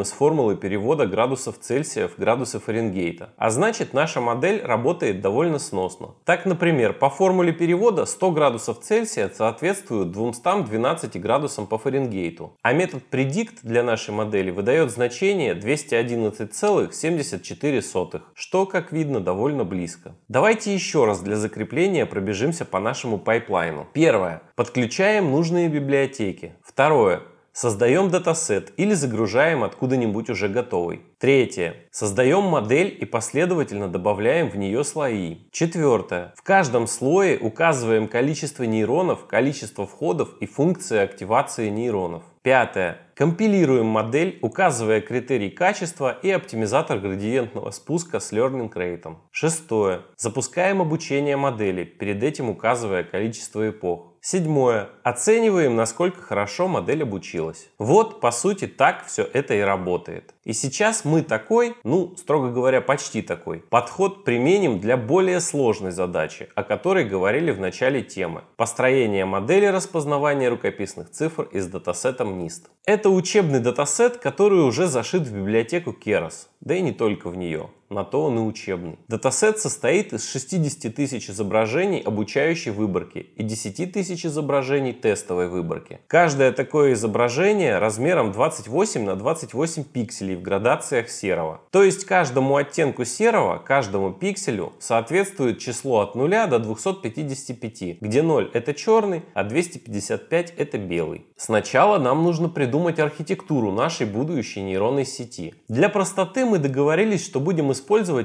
Speaker 1: из формулы перевода градусов Цельсия в градусы Фаренгейта. А значит наша модель работает довольно сносно. Так, например, по формуле перевода 100 градусов Цельсия соответствуют 212 градусам по Фаренгейту, а метод predict для нашей модели выдает значение 211,7 0,74, что, как видно, довольно близко. Давайте еще раз для закрепления пробежимся по нашему пайплайну. Первое. Подключаем нужные библиотеки. Второе. Создаем датасет или загружаем откуда-нибудь уже готовый. Третье. Создаем модель и последовательно добавляем в нее слои. Четвертое. В каждом слое указываем количество нейронов, количество входов и функции активации нейронов. Пятое. Компилируем модель, указывая критерий качества и оптимизатор градиентного спуска с learning rate. Шестое. Запускаем обучение модели, перед этим указывая количество эпох. Седьмое. Оцениваем, насколько хорошо модель обучилась. Вот, по сути, так все это и работает. И сейчас мы такой, ну, строго говоря, почти такой, подход применим для более сложной задачи, о которой говорили в начале темы. Построение модели распознавания рукописных цифр из датасетом NIST. Это учебный датасет, который уже зашит в библиотеку Keras, да и не только в нее на то он и учебный. Датасет состоит из 60 тысяч изображений обучающей выборки и 10 тысяч изображений тестовой выборки. Каждое такое изображение размером 28 на 28 пикселей в градациях серого. То есть каждому оттенку серого, каждому пикселю соответствует число от 0 до 255, где 0 это черный, а 255 это белый. Сначала нам нужно придумать архитектуру нашей будущей нейронной сети. Для простоты мы договорились, что будем использовать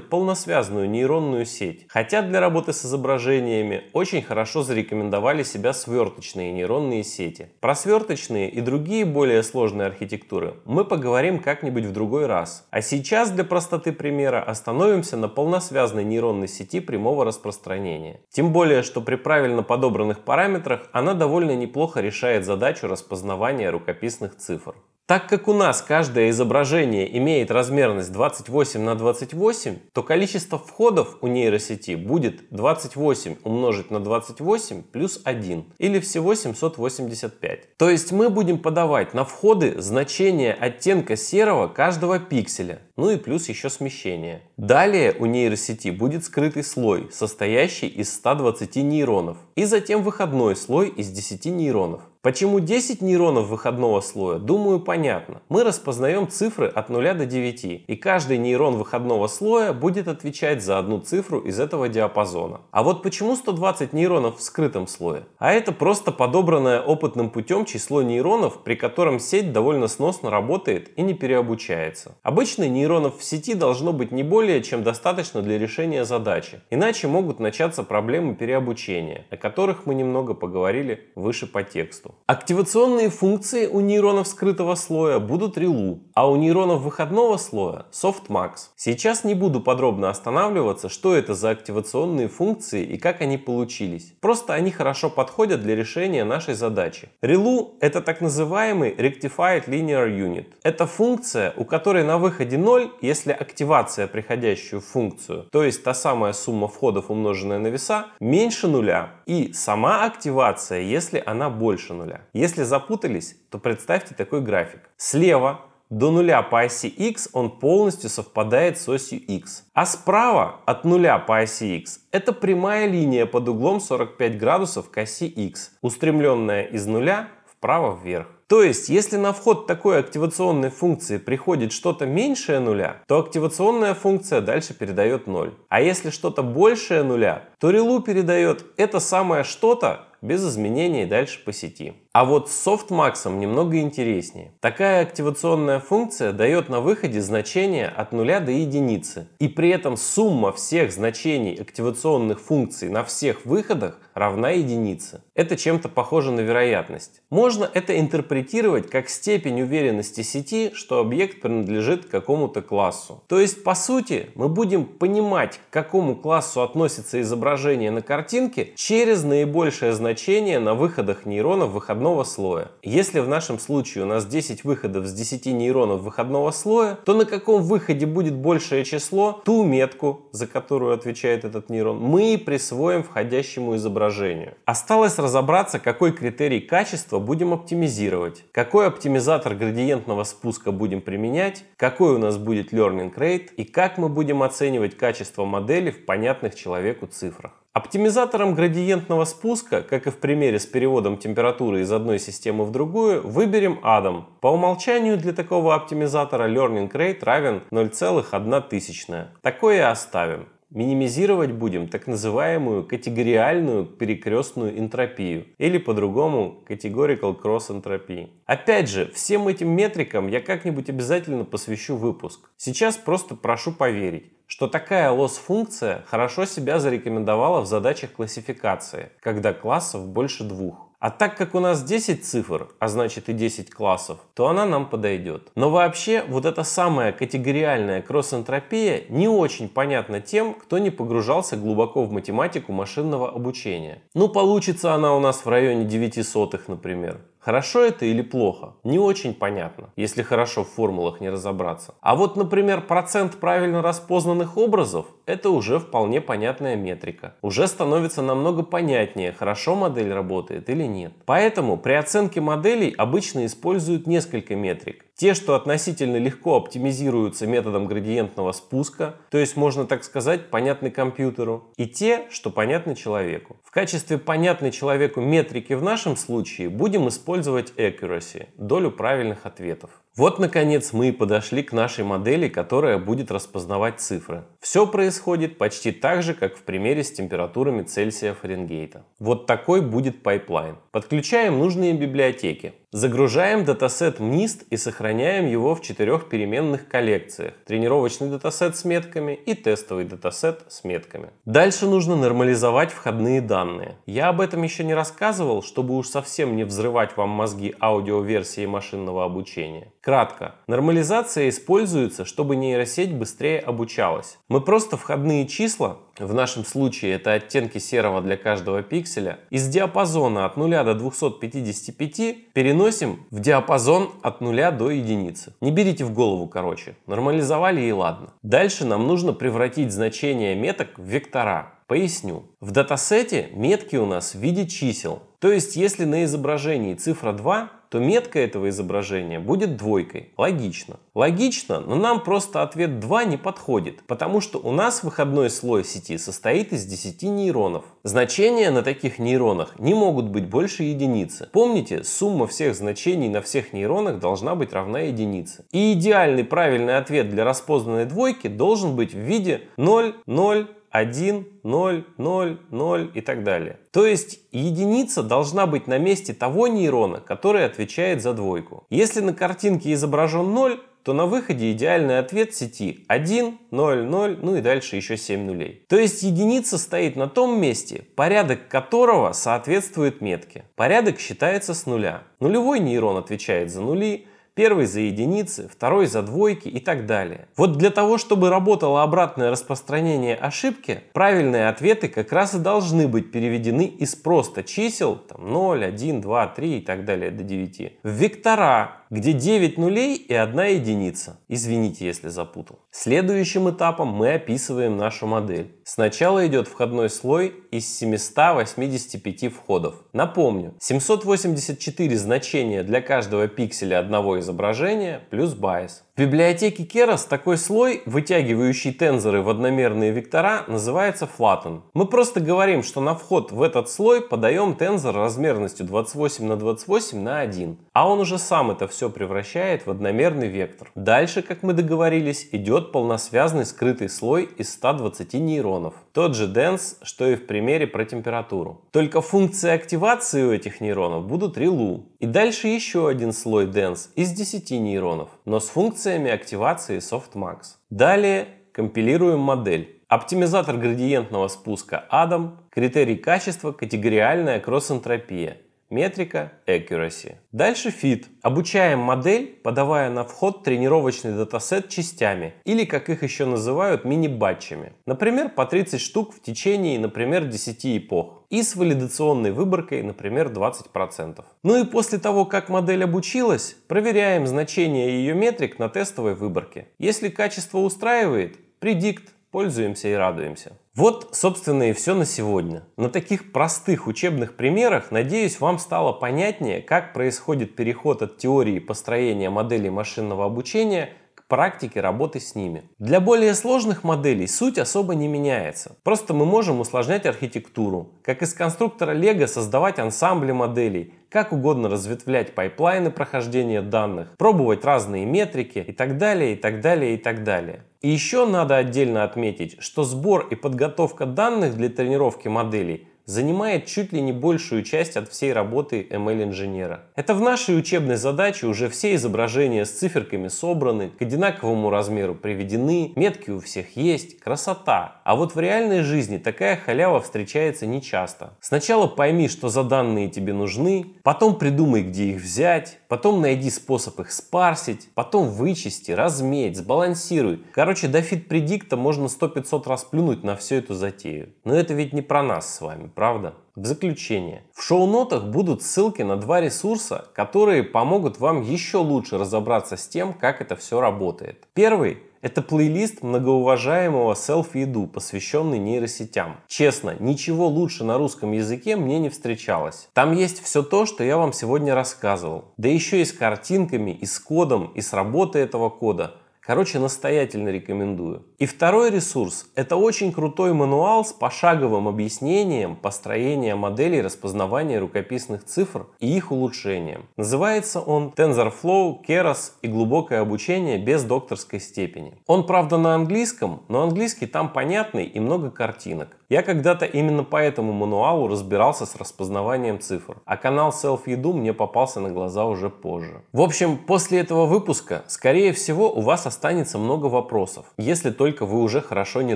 Speaker 1: полносвязанную нейронную сеть. Хотя для работы с изображениями очень хорошо зарекомендовали себя сверточные нейронные сети. Про сверточные и другие более сложные архитектуры мы поговорим как-нибудь в другой раз. А сейчас для простоты примера остановимся на полносвязанной нейронной сети прямого распространения. Тем более, что при правильно подобранных параметрах она довольно неплохо решает задачу распознавания рукописных цифр. Так как у нас каждое изображение имеет размерность 28 на 28, то количество входов у нейросети будет 28 умножить на 28 плюс 1, или всего 785. То есть мы будем подавать на входы значение оттенка серого каждого пикселя, ну и плюс еще смещение. Далее у нейросети будет скрытый слой, состоящий из 120 нейронов, и затем выходной слой из 10 нейронов. Почему 10 нейронов выходного слоя? Думаю, понятно. Мы распознаем цифры от 0 до 9, и каждый нейрон выходного слоя будет отвечать за одну цифру из этого диапазона. А вот почему 120 нейронов в скрытом слое? А это просто подобранное опытным путем число нейронов, при котором сеть довольно сносно работает и не переобучается. Обычно нейронов в сети должно быть не более чем достаточно для решения задачи, иначе могут начаться проблемы переобучения, о которых мы немного поговорили выше по тексту. Активационные функции у нейронов скрытого слоя будут ReLU, а у нейронов выходного слоя softmax. Сейчас не буду подробно останавливаться, что это за активационные функции и как они получились. Просто они хорошо подходят для решения нашей задачи. ReLU это так называемый Rectified Linear Unit. Это функция, у которой на выходе 0, если активация приходящую функцию, то есть та самая сумма входов умноженная на веса, меньше нуля. И сама активация, если она больше нуля нуля. Если запутались, то представьте такой график. Слева до нуля по оси x он полностью совпадает с осью x. А справа от нуля по оси x это прямая линия под углом 45 градусов к оси x, устремленная из нуля вправо вверх. То есть, если на вход такой активационной функции приходит что-то меньшее нуля, то активационная функция дальше передает 0. А если что-то большее нуля, то релу передает это самое что-то без изменений дальше по сети. А вот с softmax немного интереснее. Такая активационная функция дает на выходе значение от 0 до единицы. И при этом сумма всех значений активационных функций на всех выходах равна единице. Это чем-то похоже на вероятность. Можно это интерпретировать как степень уверенности сети, что объект принадлежит какому-то классу. То есть, по сути, мы будем понимать, к какому классу относится изображение на картинке через наибольшее значение на выходах нейронов выходного выходного слоя. Если в нашем случае у нас 10 выходов с 10 нейронов выходного слоя, то на каком выходе будет большее число, ту метку, за которую отвечает этот нейрон, мы присвоим входящему изображению. Осталось разобраться, какой критерий качества будем оптимизировать, какой оптимизатор градиентного спуска будем применять, какой у нас будет learning rate и как мы будем оценивать качество модели в понятных человеку цифрах. Оптимизатором градиентного спуска, как и в примере с переводом температуры из одной системы в другую, выберем Adam. По умолчанию для такого оптимизатора Learning Rate равен 0,1. Такое оставим. Минимизировать будем так называемую категориальную перекрестную энтропию или по-другому categorical cross entropy. Опять же, всем этим метрикам я как-нибудь обязательно посвящу выпуск. Сейчас просто прошу поверить что такая лосс-функция хорошо себя зарекомендовала в задачах классификации, когда классов больше двух. А так как у нас 10 цифр, а значит и 10 классов, то она нам подойдет. Но вообще вот эта самая категориальная кросс-энтропия не очень понятна тем, кто не погружался глубоко в математику машинного обучения. Ну получится она у нас в районе 9 сотых, например. Хорошо это или плохо? Не очень понятно, если хорошо в формулах не разобраться. А вот, например, процент правильно распознанных образов – это уже вполне понятная метрика. Уже становится намного понятнее, хорошо модель работает или нет. Поэтому при оценке моделей обычно используют несколько метрик. Те, что относительно легко оптимизируются методом градиентного спуска, то есть можно так сказать, понятны компьютеру, и те, что понятны человеку. В качестве понятной человеку метрики в нашем случае будем использовать accuracy, долю правильных ответов. Вот, наконец, мы и подошли к нашей модели, которая будет распознавать цифры. Все происходит почти так же, как в примере с температурами Цельсия Фаренгейта. Вот такой будет пайплайн. Подключаем нужные библиотеки. Загружаем датасет MNIST и сохраняем его в четырех переменных коллекциях. Тренировочный датасет с метками и тестовый датасет с метками. Дальше нужно нормализовать входные данные. Я об этом еще не рассказывал, чтобы уж совсем не взрывать вам мозги аудиоверсии машинного обучения. Кратко. Нормализация используется, чтобы нейросеть быстрее обучалась. Мы просто входные числа, в нашем случае это оттенки серого для каждого пикселя, из диапазона от 0 до 255 переносим в диапазон от 0 до единицы. Не берите в голову, короче. Нормализовали и ладно. Дальше нам нужно превратить значение меток в вектора. Поясню. В датасете метки у нас в виде чисел. То есть, если на изображении цифра 2, то метка этого изображения будет двойкой. Логично. Логично, но нам просто ответ 2 не подходит, потому что у нас выходной слой сети состоит из 10 нейронов. Значения на таких нейронах не могут быть больше единицы. Помните, сумма всех значений на всех нейронах должна быть равна единице. И идеальный правильный ответ для распознанной двойки должен быть в виде 0, 0, 1, 0, 0, 0 и так далее. То есть единица должна быть на месте того нейрона, который отвечает за двойку. Если на картинке изображен 0, то на выходе идеальный ответ сети 1, 0, 0, ну и дальше еще 7 нулей. То есть единица стоит на том месте, порядок которого соответствует метке. Порядок считается с нуля. Нулевой нейрон отвечает за нули, Первый за единицы, второй за двойки и так далее. Вот для того, чтобы работало обратное распространение ошибки, правильные ответы как раз и должны быть переведены из просто чисел там, 0, 1, 2, 3 и так далее до 9 в вектора, где 9 нулей и 1 единица. Извините, если запутал. Следующим этапом мы описываем нашу модель. Сначала идет входной слой из 785 входов. Напомню, 784 значения для каждого пикселя одного изображения плюс байс. В библиотеке Keras такой слой, вытягивающий тензоры в одномерные вектора, называется flatten. Мы просто говорим, что на вход в этот слой подаем тензор размерностью 28 на 28 на 1, а он уже сам это все превращает в одномерный вектор. Дальше, как мы договорились, идет полносвязный скрытый слой из 120 нейронов. Тот же dense, что и в примере про температуру. Только функции активации у этих нейронов будут релу. И дальше еще один слой dense из 10 нейронов, но с функциями активации softmax. Далее компилируем модель. Оптимизатор градиентного спуска Adam, критерий качества, категориальная кросс-энтропия. Метрика Accuracy. Дальше Fit. Обучаем модель, подавая на вход тренировочный датасет частями, или как их еще называют, мини-батчами. Например, по 30 штук в течение, например, 10 эпох. И с валидационной выборкой, например, 20%. Ну и после того, как модель обучилась, проверяем значение ее метрик на тестовой выборке. Если качество устраивает, предикт, пользуемся и радуемся. Вот, собственно, и все на сегодня. На таких простых учебных примерах, надеюсь, вам стало понятнее, как происходит переход от теории построения моделей машинного обучения практике работы с ними. Для более сложных моделей суть особо не меняется. Просто мы можем усложнять архитектуру, как из конструктора Lego создавать ансамбли моделей, как угодно разветвлять pipeline ы прохождения данных, пробовать разные метрики и так далее, и так далее, и так далее. И еще надо отдельно отметить, что сбор и подготовка данных для тренировки моделей занимает чуть ли не большую часть от всей работы ML-инженера. Это в нашей учебной задаче уже все изображения с циферками собраны, к одинаковому размеру приведены, метки у всех есть, красота. А вот в реальной жизни такая халява встречается нечасто. Сначала пойми, что за данные тебе нужны, потом придумай, где их взять, потом найди способ их спарсить, потом вычисти, разметь, сбалансируй. Короче, до фит-предикта можно 100-500 раз плюнуть на всю эту затею. Но это ведь не про нас с вами правда? В заключение. В шоу-нотах будут ссылки на два ресурса, которые помогут вам еще лучше разобраться с тем, как это все работает. Первый это плейлист многоуважаемого Selfie-Edu, посвященный нейросетям. Честно, ничего лучше на русском языке мне не встречалось. Там есть все то, что я вам сегодня рассказывал. Да еще и с картинками, и с кодом, и с работой этого кода. Короче, настоятельно рекомендую. И второй ресурс – это очень крутой мануал с пошаговым объяснением построения моделей распознавания рукописных цифр и их улучшением. Называется он TensorFlow, Keras и глубокое обучение без докторской степени. Он, правда, на английском, но английский там понятный и много картинок. Я когда-то именно по этому мануалу разбирался с распознаванием цифр, а канал Self-Edu мне попался на глаза уже позже. В общем, после этого выпуска, скорее всего, у вас останется много вопросов, если только вы уже хорошо не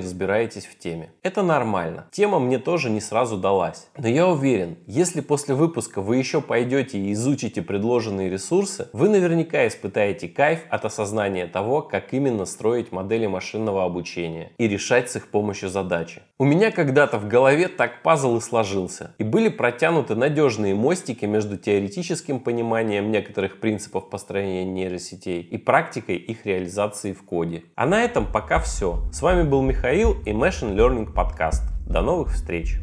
Speaker 1: разбираетесь в теме. Это нормально. Тема мне тоже не сразу далась. Но я уверен, если после выпуска вы еще пойдете и изучите предложенные ресурсы, вы наверняка испытаете кайф от осознания того, как именно строить модели машинного обучения и решать с их помощью задачи. У меня когда-то в голове так пазл и сложился. И были протянуты надежные мостики между теоретическим пониманием некоторых принципов построения нейросетей и практикой их реализации в коде. А на этом пока все. С вами был Михаил и Machine Learning Podcast. До новых встреч!